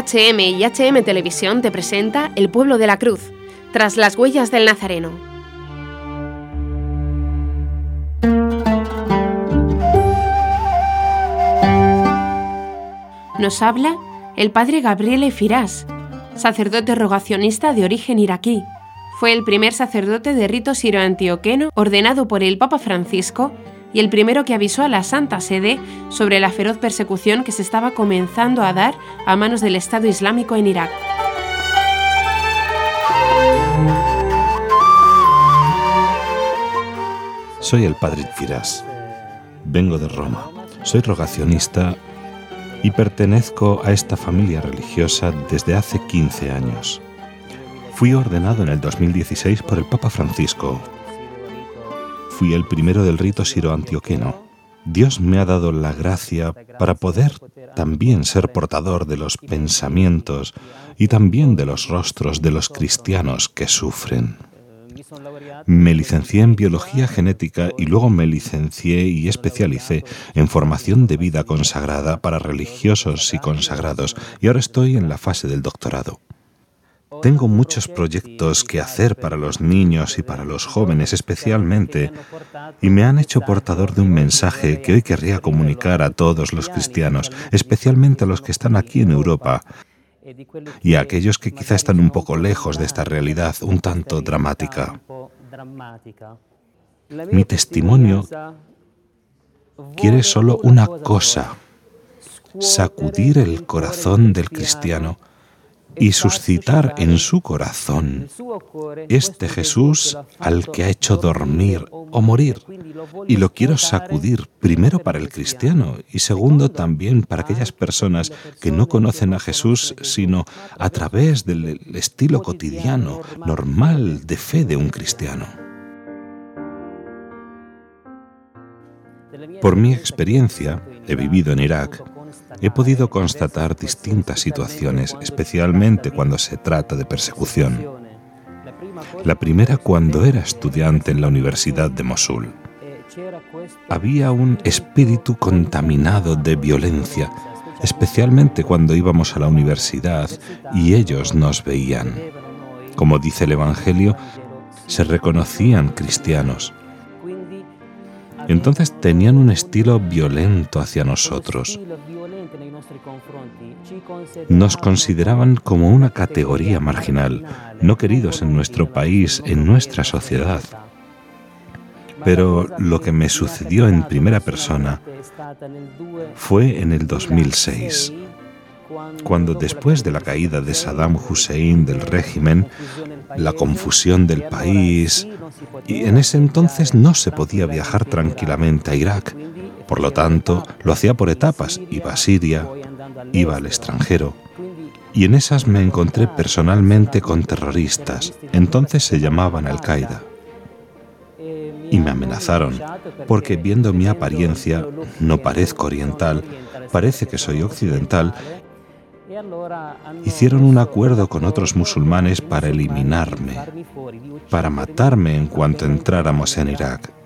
HM y HM Televisión te presenta El pueblo de la cruz, tras las huellas del Nazareno. Nos habla el padre Gabriele Firas, sacerdote rogacionista de origen iraquí. Fue el primer sacerdote de rito siro-antioqueno ordenado por el Papa Francisco y el primero que avisó a la Santa Sede sobre la feroz persecución que se estaba comenzando a dar a manos del Estado Islámico en Irak. Soy el padre Firas. Vengo de Roma. Soy rogacionista y pertenezco a esta familia religiosa desde hace 15 años. Fui ordenado en el 2016 por el Papa Francisco fui el primero del rito siro-antioqueno. Dios me ha dado la gracia para poder también ser portador de los pensamientos y también de los rostros de los cristianos que sufren. Me licencié en biología genética y luego me licencié y especialicé en formación de vida consagrada para religiosos y consagrados y ahora estoy en la fase del doctorado. Tengo muchos proyectos que hacer para los niños y para los jóvenes especialmente, y me han hecho portador de un mensaje que hoy querría comunicar a todos los cristianos, especialmente a los que están aquí en Europa, y a aquellos que quizá están un poco lejos de esta realidad un tanto dramática. Mi testimonio quiere solo una cosa, sacudir el corazón del cristiano y suscitar en su corazón este Jesús al que ha hecho dormir o morir. Y lo quiero sacudir primero para el cristiano y segundo también para aquellas personas que no conocen a Jesús sino a través del estilo cotidiano, normal de fe de un cristiano. Por mi experiencia, he vivido en Irak, he podido constatar distintas situaciones, especialmente cuando se trata de persecución. La primera cuando era estudiante en la Universidad de Mosul. Había un espíritu contaminado de violencia, especialmente cuando íbamos a la universidad y ellos nos veían. Como dice el Evangelio, se reconocían cristianos. Entonces tenían un estilo violento hacia nosotros. Nos consideraban como una categoría marginal, no queridos en nuestro país, en nuestra sociedad. Pero lo que me sucedió en primera persona fue en el 2006, cuando después de la caída de Saddam Hussein del régimen, la confusión del país, y en ese entonces no se podía viajar tranquilamente a Irak, por lo tanto, lo hacía por etapas. Iba a Siria, iba al extranjero. Y en esas me encontré personalmente con terroristas. Entonces se llamaban Al-Qaeda. Y me amenazaron, porque viendo mi apariencia, no parezco oriental, parece que soy occidental, hicieron un acuerdo con otros musulmanes para eliminarme, para matarme en cuanto entráramos en Irak.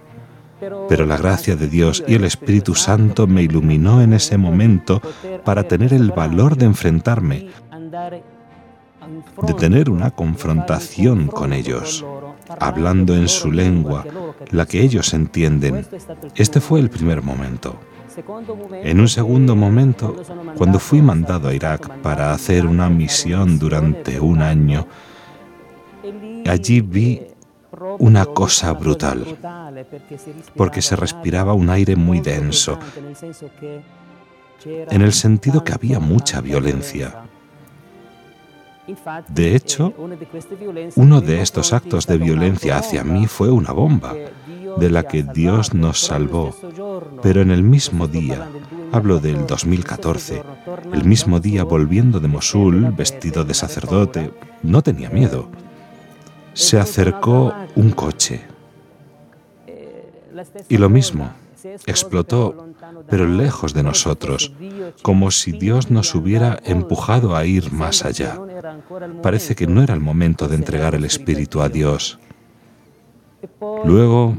Pero la gracia de Dios y el Espíritu Santo me iluminó en ese momento para tener el valor de enfrentarme, de tener una confrontación con ellos, hablando en su lengua, la que ellos entienden. Este fue el primer momento. En un segundo momento, cuando fui mandado a Irak para hacer una misión durante un año, allí vi una cosa brutal, porque se respiraba un aire muy denso, en el sentido que había mucha violencia. De hecho, uno de estos actos de violencia hacia mí fue una bomba, de la que Dios nos salvó. Pero en el mismo día, hablo del 2014, el mismo día volviendo de Mosul, vestido de sacerdote, no tenía miedo se acercó un coche. Y lo mismo, explotó, pero lejos de nosotros, como si Dios nos hubiera empujado a ir más allá. Parece que no era el momento de entregar el Espíritu a Dios. Luego,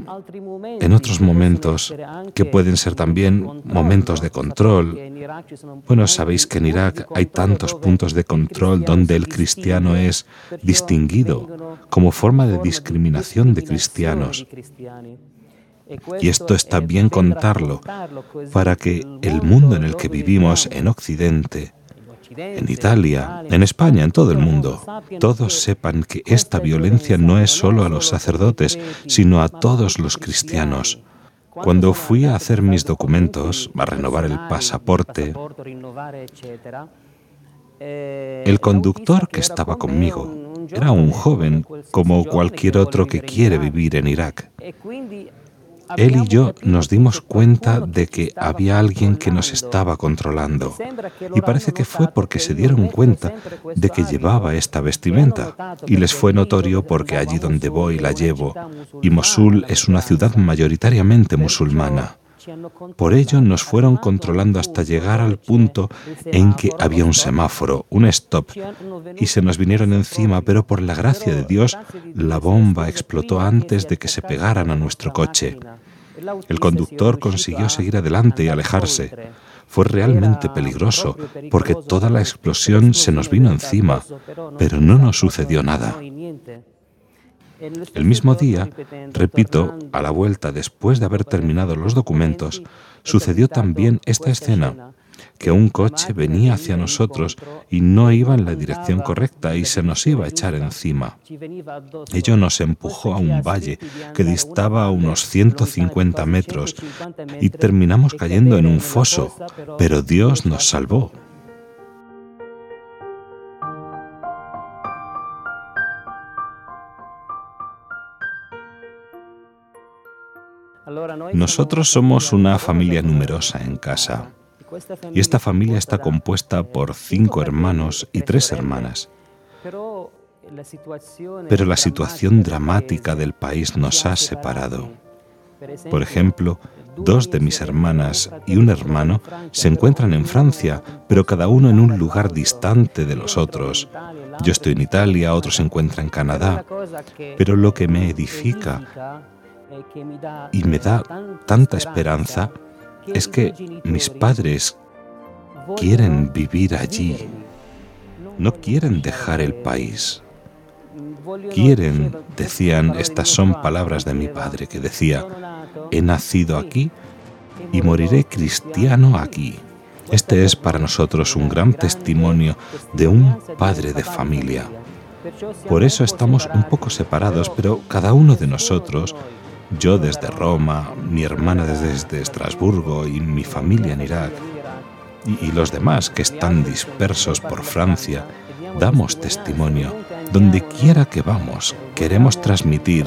en otros momentos, que pueden ser también momentos de control, bueno, sabéis que en Irak hay tantos puntos de control donde el cristiano es distinguido como forma de discriminación de cristianos. Y esto está bien contarlo para que el mundo en el que vivimos en Occidente en Italia, en España, en todo el mundo, todos sepan que esta violencia no es solo a los sacerdotes, sino a todos los cristianos. Cuando fui a hacer mis documentos, a renovar el pasaporte, el conductor que estaba conmigo era un joven como cualquier otro que quiere vivir en Irak. Él y yo nos dimos cuenta de que había alguien que nos estaba controlando. Y parece que fue porque se dieron cuenta de que llevaba esta vestimenta. Y les fue notorio porque allí donde voy la llevo. Y Mosul es una ciudad mayoritariamente musulmana. Por ello nos fueron controlando hasta llegar al punto en que había un semáforo, un stop, y se nos vinieron encima, pero por la gracia de Dios la bomba explotó antes de que se pegaran a nuestro coche. El conductor consiguió seguir adelante y alejarse. Fue realmente peligroso porque toda la explosión se nos vino encima, pero no nos sucedió nada. El mismo día, repito, a la vuelta después de haber terminado los documentos, sucedió también esta escena que un coche venía hacia nosotros y no iba en la dirección correcta y se nos iba a echar encima. Ello nos empujó a un valle que distaba a unos 150 metros y terminamos cayendo en un foso, pero Dios nos salvó. Nosotros somos una familia numerosa en casa. Y esta familia está compuesta por cinco hermanos y tres hermanas. Pero la situación dramática del país nos ha separado. Por ejemplo, dos de mis hermanas y un hermano se encuentran en Francia, pero cada uno en un lugar distante de los otros. Yo estoy en Italia, otro se encuentra en Canadá, pero lo que me edifica y me da tanta esperanza es que mis padres quieren vivir allí, no quieren dejar el país. Quieren, decían, estas son palabras de mi padre, que decía, he nacido aquí y moriré cristiano aquí. Este es para nosotros un gran testimonio de un padre de familia. Por eso estamos un poco separados, pero cada uno de nosotros yo desde Roma, mi hermana desde Estrasburgo y mi familia en Irak, y, los demás que están dispersos por Francia, damos testimonio. Donde quiera que vamos, queremos transmitir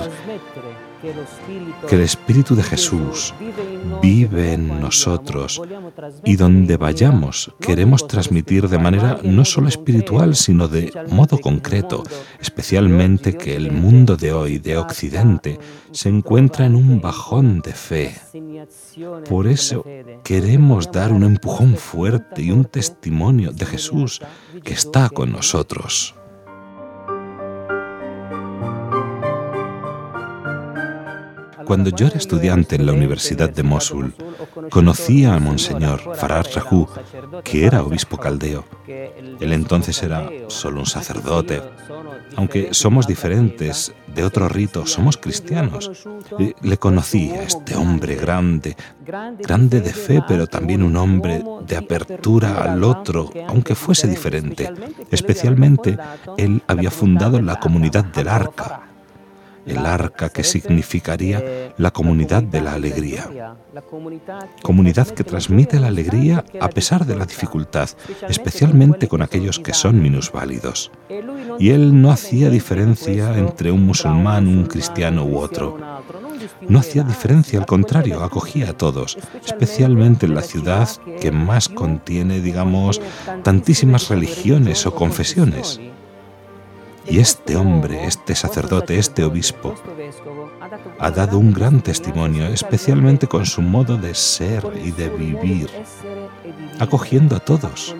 que el Espíritu de Jesús vive en nosotros y donde vayamos queremos transmitir de manera no solo espiritual, sino de modo concreto, especialmente que el mundo de hoy, de Occidente, se encuentra en un bajón de fe. Por eso queremos dar un empujón fuerte y un testimonio de Jesús que está con nosotros. Cuando yo era estudiante en la Universidad de Mosul, conocí a Monseñor Farad Rahu, que era obispo caldeo. Él entonces era solo un sacerdote. Aunque somos diferentes, de otro rito, somos cristianos. Le conocí a este hombre grande, grande de fe, pero también un hombre de apertura al otro, aunque fuese diferente. Especialmente, él había fundado la comunidad del Arca, el arca que significaría la comunidad de la alegría. Comunidad que transmite la alegría a pesar de la dificultad, especialmente con aquellos que son minusválidos. Y él no hacía diferencia entre un musulmán, un cristiano u otro. No hacía diferencia, al contrario, acogía a todos, especialmente en la ciudad que más contiene, digamos, tantísimas religiones o confesiones. Y este hombre, este sacerdote, este obispo, ha dado un gran testimonio, especialmente con su modo de ser y de vivir, acogiendo a todos.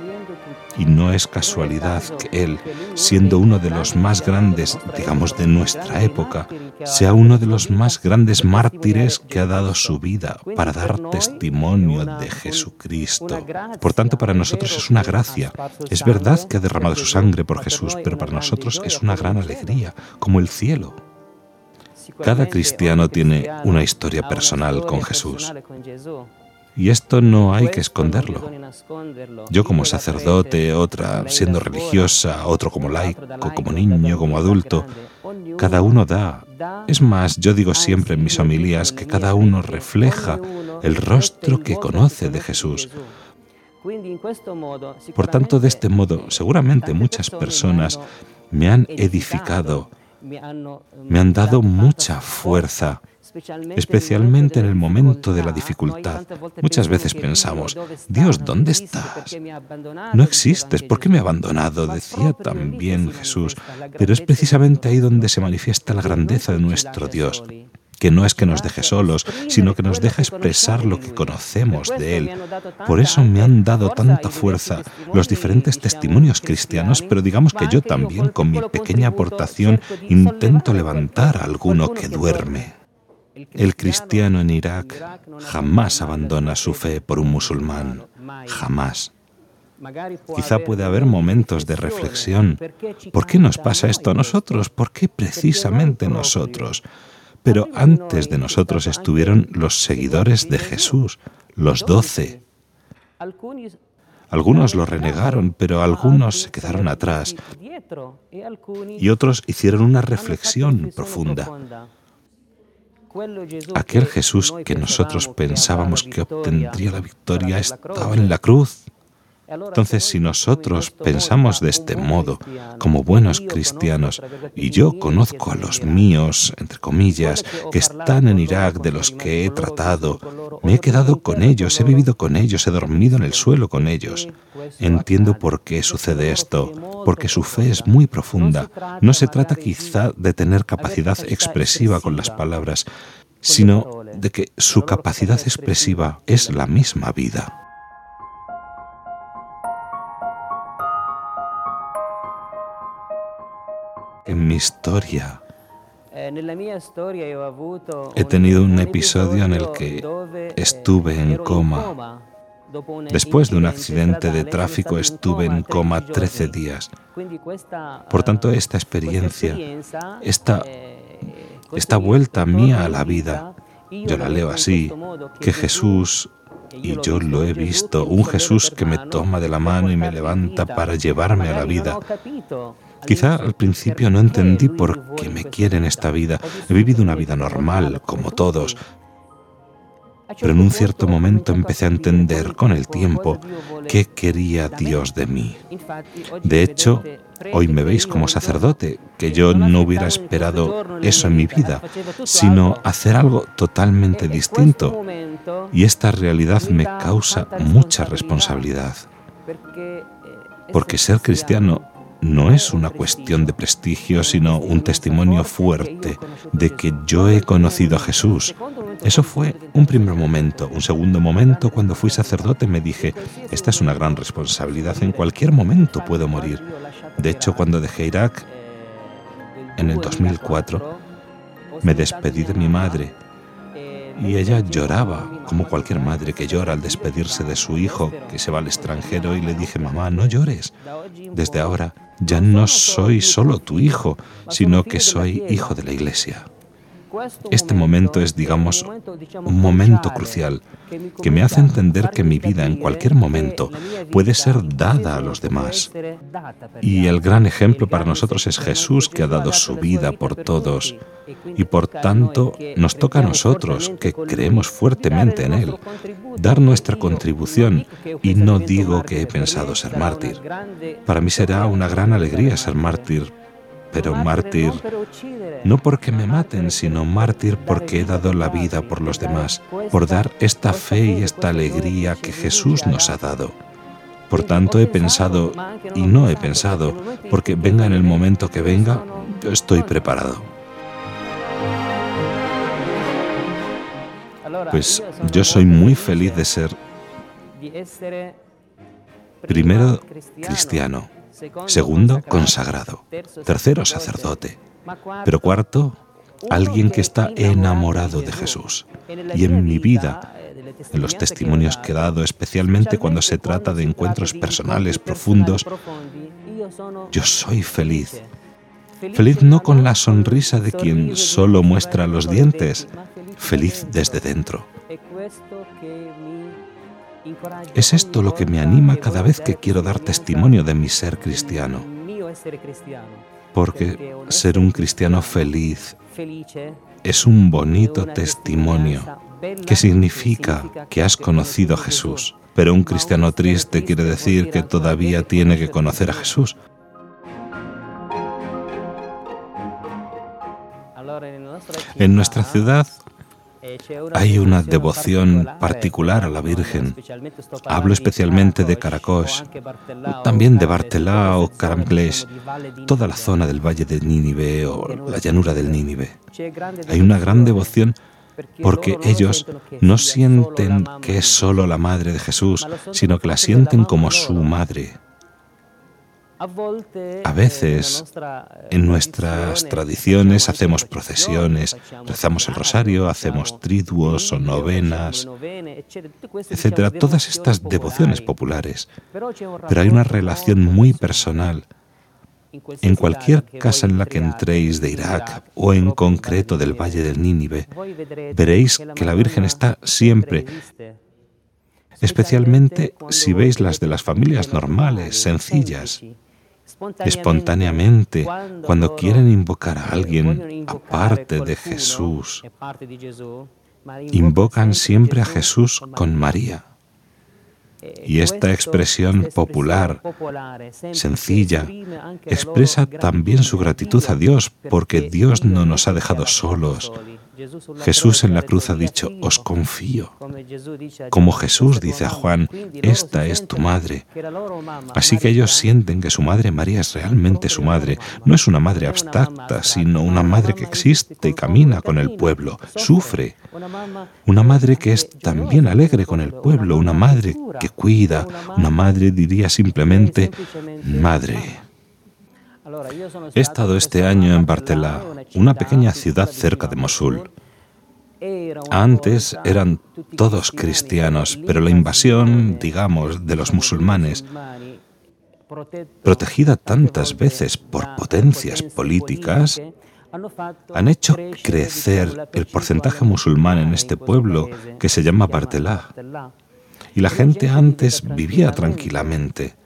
Y no es casualidad que él, siendo uno de los más grandes, digamos, de nuestra época, sea uno de los más grandes mártires que ha dado su vida para dar testimonio de Jesucristo. Por tanto, para nosotros es una gracia. Es verdad que ha derramado su sangre por Jesús, pero para nosotros es una gran alegría, como el cielo. Cada cristiano tiene una historia personal con Jesús. Y esto no hay que esconderlo. Yo como sacerdote, otra siendo religiosa, otro como laico, como niño, como adulto, cada uno da. Es más, yo digo siempre en mis homilías que cada uno refleja el rostro que conoce de Jesús. Por tanto, de este modo, seguramente muchas personas me han edificado, me han dado mucha fuerza especialmente en el momento de la dificultad. Muchas veces pensamos, Dios, ¿dónde estás? No existes, ¿por qué me ha abandonado? Decía también Jesús, pero es precisamente ahí donde se manifiesta la grandeza de nuestro Dios que no es que nos deje solos, sino que nos deja expresar lo que conocemos de Él. Por eso me han dado tanta fuerza los diferentes testimonios cristianos, pero digamos que yo también, con mi pequeña aportación, intento levantar a alguno que duerme. El cristiano en Irak jamás abandona su fe por un musulmán, jamás. Quizá puede haber momentos de reflexión. ¿Por qué nos pasa esto a nosotros? ¿Por qué precisamente nosotros? Pero antes de nosotros estuvieron los seguidores de Jesús, los doce. Algunos lo renegaron, pero algunos se quedaron atrás y otros hicieron una reflexión profunda. Aquel Jesús que nosotros pensábamos que obtendría la victoria estaba en la cruz. Entonces, si nosotros pensamos de este modo, como buenos cristianos, y yo conozco a los míos, entre comillas, que están en Irak, de los que he tratado, me he quedado con ellos, he vivido con ellos, he dormido en el suelo con ellos. Entiendo por qué sucede esto, porque su fe es muy profunda. No se trata quizá de tener capacidad expresiva con las palabras, sino de que su capacidad expresiva es la misma vida. Mi historia he tenido un episodio en el que estuve en coma. Después de un accidente de tráfico estuve en coma 13 días. Por tanto, esta experiencia, esta, esta vuelta mía a la vida, yo la leo así, que Jesús, y yo lo he visto, un Jesús que me toma de la mano y me levanta para llevarme a la vida. Quizá al principio no entendí por qué me quiere en esta vida. He vivido una vida normal, como todos. Pero en un cierto momento empecé a entender con el tiempo qué quería Dios de mí. De hecho, hoy me veis como sacerdote, que yo no hubiera esperado eso en mi vida, sino hacer algo totalmente distinto. Y esta realidad me causa mucha responsabilidad. Porque ser cristiano no es una cuestión de prestigio, sino un testimonio fuerte de que yo he conocido a Jesús. Eso fue un primer momento. Un segundo momento, cuando fui sacerdote, me dije, esta es una gran responsabilidad, en cualquier momento puedo morir. De hecho, cuando dejé Irak, en el 2004, me despedí de mi madre y ella lloraba, como cualquier madre que llora al despedirse de su hijo que se va al extranjero y le dije, mamá, no llores. Desde ahora ya no soy solo tu hijo, sino que soy hijo de la iglesia. Este momento es, digamos, un momento crucial que me hace entender que mi vida en cualquier momento puede ser dada a los demás. Y el gran ejemplo para nosotros es Jesús que ha dado su vida por todos. Y por tanto nos toca a nosotros, que creemos fuertemente en Él, dar nuestra contribución. Y no digo que he pensado ser mártir. Para mí será una gran alegría ser mártir pero mártir no porque me maten, sino mártir porque he dado la vida por los demás, por dar esta fe y esta alegría que Jesús nos ha dado. Por tanto, he pensado, y no he pensado, porque venga en el momento que venga, estoy preparado. Pues yo soy muy feliz de ser Primero, cristiano. Segundo, consagrado. Tercero, sacerdote. Pero cuarto, alguien que está enamorado de Jesús. Y en mi vida, en los testimonios que he dado, especialmente cuando se trata de encuentros personales profundos, yo soy feliz. Feliz no con la sonrisa de quien solo muestra los dientes, feliz desde dentro. Es esto lo que me anima cada vez que quiero dar testimonio de mi ser cristiano. Porque ser un cristiano feliz es un bonito testimonio que significa que has conocido a Jesús. Pero un cristiano triste quiere decir que todavía tiene que conocer a Jesús. En nuestra ciudad hay una devoción particular a la Virgen. Hablo especialmente de Karakosh, también de Bartelá o Karamklesh, toda la zona del valle de Nínive o la llanura del Nínive. Hay una gran devoción porque ellos no sienten que es solo la madre de Jesús, sino que la sienten como su madre. A veces en nuestras tradiciones hacemos procesiones, rezamos el rosario, hacemos triduos o novenas, etcétera, todas estas devociones populares. Pero hay una relación muy personal. En cualquier casa en la que entréis de Irak o en concreto del Valle del Nínive, veréis que la Virgen está siempre especialmente si veis las de las familias normales, sencillas espontáneamente cuando quieren invocar a alguien aparte de Jesús. Invocan siempre a Jesús con María. Y esta expresión popular, sencilla, expresa también su gratitud a Dios porque Dios no nos ha dejado solos, Jesús en la cruz ha dicho, os confío. Como Jesús dice a Juan, esta es tu madre. Así que ellos sienten que su madre María es realmente su madre. No es una madre abstracta, sino una madre que existe y camina con el pueblo, sufre. Una madre que es también alegre con el pueblo, una madre que cuida, una madre diría simplemente madre. He estado este año en Bartella, una pequeña ciudad cerca de Mosul. Antes eran todos cristianos, pero la invasión, digamos, de los musulmanes, protegida tantas veces por potencias políticas, han hecho crecer el porcentaje musulmán en este pueblo que se llama Bartelá. Y la gente antes vivía tranquilamente.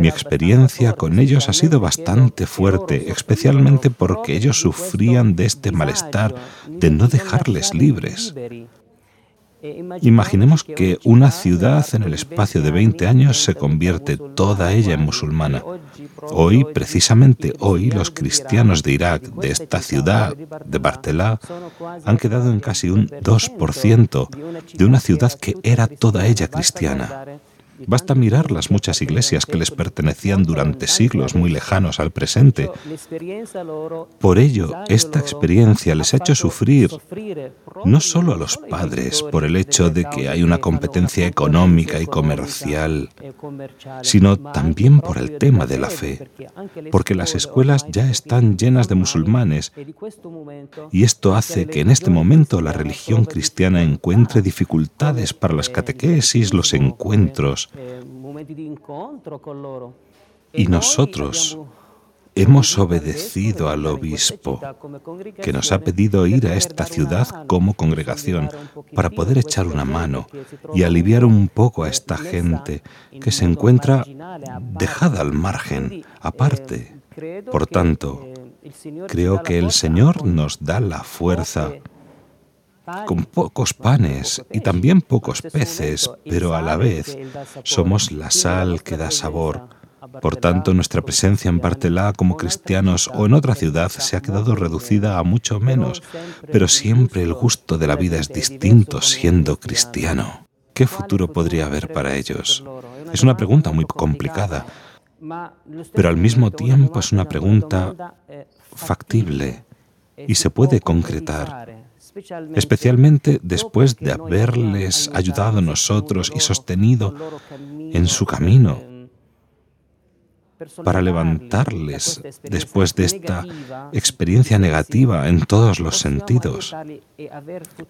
Mi experiencia con ellos ha sido bastante fuerte, especialmente porque ellos sufrían de este malestar de no dejarles libres. Imaginemos que una ciudad en el espacio de 20 años se convierte toda ella en musulmana. Hoy, precisamente hoy, los cristianos de Irak, de esta ciudad, de Bartelá, han quedado en casi un 2% de una ciudad que era toda ella cristiana. Basta mirar las muchas iglesias que les pertenecían durante siglos muy lejanos al presente. Por ello, esta experiencia les ha hecho sufrir no solo a los padres por el hecho de que hay una competencia económica y comercial, sino también por el tema de la fe, porque las escuelas ya están llenas de musulmanes y esto hace que en este momento la religión cristiana encuentre dificultades para las catequesis, los encuentros, y nosotros hemos obedecido al obispo que nos ha pedido ir a esta ciudad como congregación para poder echar una mano y aliviar un poco a esta gente que se encuentra dejada al margen, aparte. Por tanto, creo que el Señor nos da la fuerza con pocos panes y también pocos peces, pero a la vez somos la sal que da sabor. Por tanto, nuestra presencia en Bartelá como cristianos o en otra ciudad se ha quedado reducida a mucho menos, pero siempre el gusto de la vida es distinto siendo cristiano. ¿Qué futuro podría haber para ellos? Es una pregunta muy complicada, pero al mismo tiempo es una pregunta factible y se puede concretar especialmente después de haberles ayudado a nosotros y sostenido en su camino para levantarles después de esta experiencia negativa en todos los sentidos.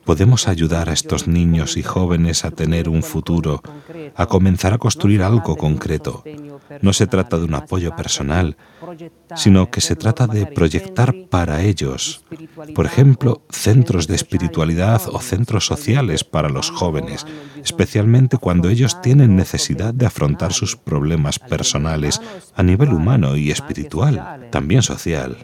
Podemos ayudar a estos niños y jóvenes a tener un futuro, a comenzar a construir algo concreto. No se trata de un apoyo personal, sino que se trata de proyectar para ellos, por ejemplo, centros de espiritualidad o centros sociales para los jóvenes, especialmente cuando ellos tienen necesidad de afrontar sus problemas personales a nivel humano y espiritual, también social.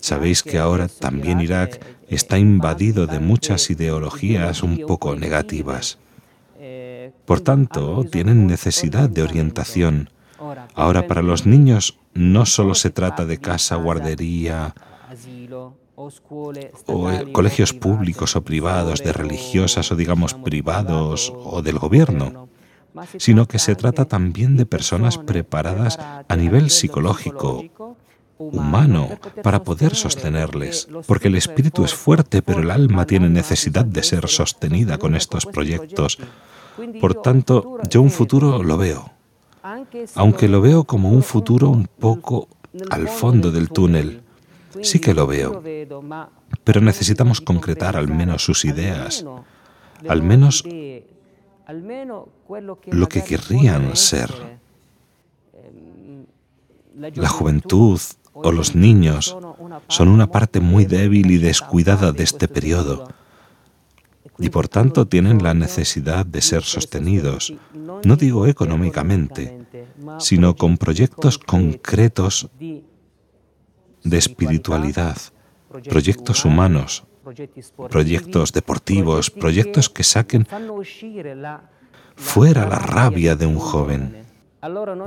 Sabéis que ahora también Irak está invadido de muchas ideologías un poco negativas. Por tanto, tienen necesidad de orientación. Ahora, para los niños no solo se trata de casa, guardería o eh, colegios públicos o privados, de religiosas o digamos privados o del gobierno sino que se trata también de personas preparadas a nivel psicológico, humano, para poder sostenerles, porque el espíritu es fuerte, pero el alma tiene necesidad de ser sostenida con estos proyectos. Por tanto, yo un futuro lo veo, aunque lo veo como un futuro un poco al fondo del túnel. Sí que lo veo, pero necesitamos concretar al menos sus ideas, al menos lo que querrían ser. La juventud o los niños son una parte muy débil y descuidada de este periodo y por tanto tienen la necesidad de ser sostenidos, no digo económicamente, sino con proyectos concretos de espiritualidad, proyectos humanos, proyectos deportivos, proyectos que saquen fuera la rabia de un joven.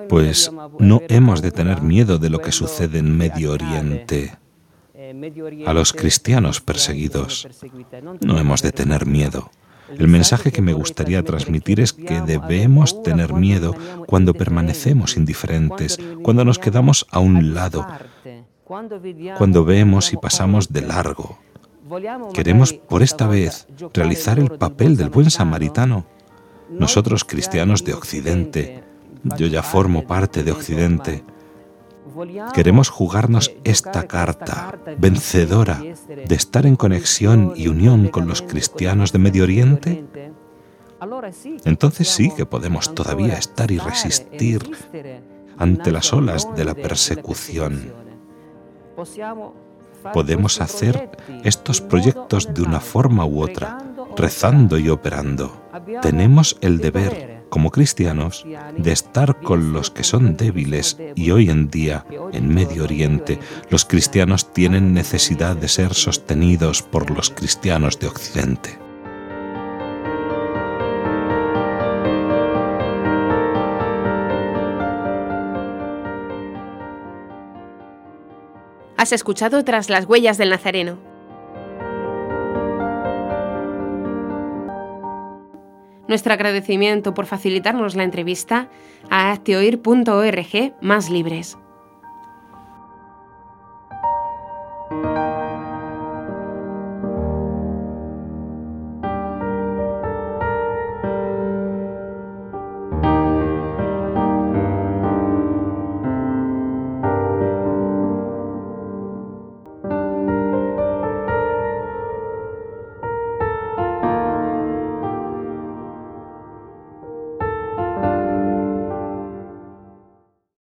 Pues no hemos de tener miedo de lo que sucede en Medio Oriente. A los cristianos perseguidos no hemos de tener miedo. El mensaje que me gustaría transmitir es que debemos tener miedo cuando permanecemos indiferentes, cuando nos quedamos a un lado, cuando vemos y pasamos de largo. Queremos por esta vez realizar el papel del buen samaritano. Nosotros cristianos de Occidente, yo ya formo parte de Occidente, queremos jugarnos esta carta vencedora de estar en conexión y unión con los cristianos de Medio Oriente. Entonces sí que podemos todavía estar y resistir ante las olas de la persecución podemos hacer estos proyectos de una forma u otra, rezando y operando. Tenemos el deber, como cristianos, de estar con los que son débiles y hoy en día, en Medio Oriente, los cristianos tienen necesidad de ser sostenidos por los cristianos de Occidente. Has escuchado Tras las huellas del Nazareno. Nuestro agradecimiento por facilitarnos la entrevista a acteoir.org más libres.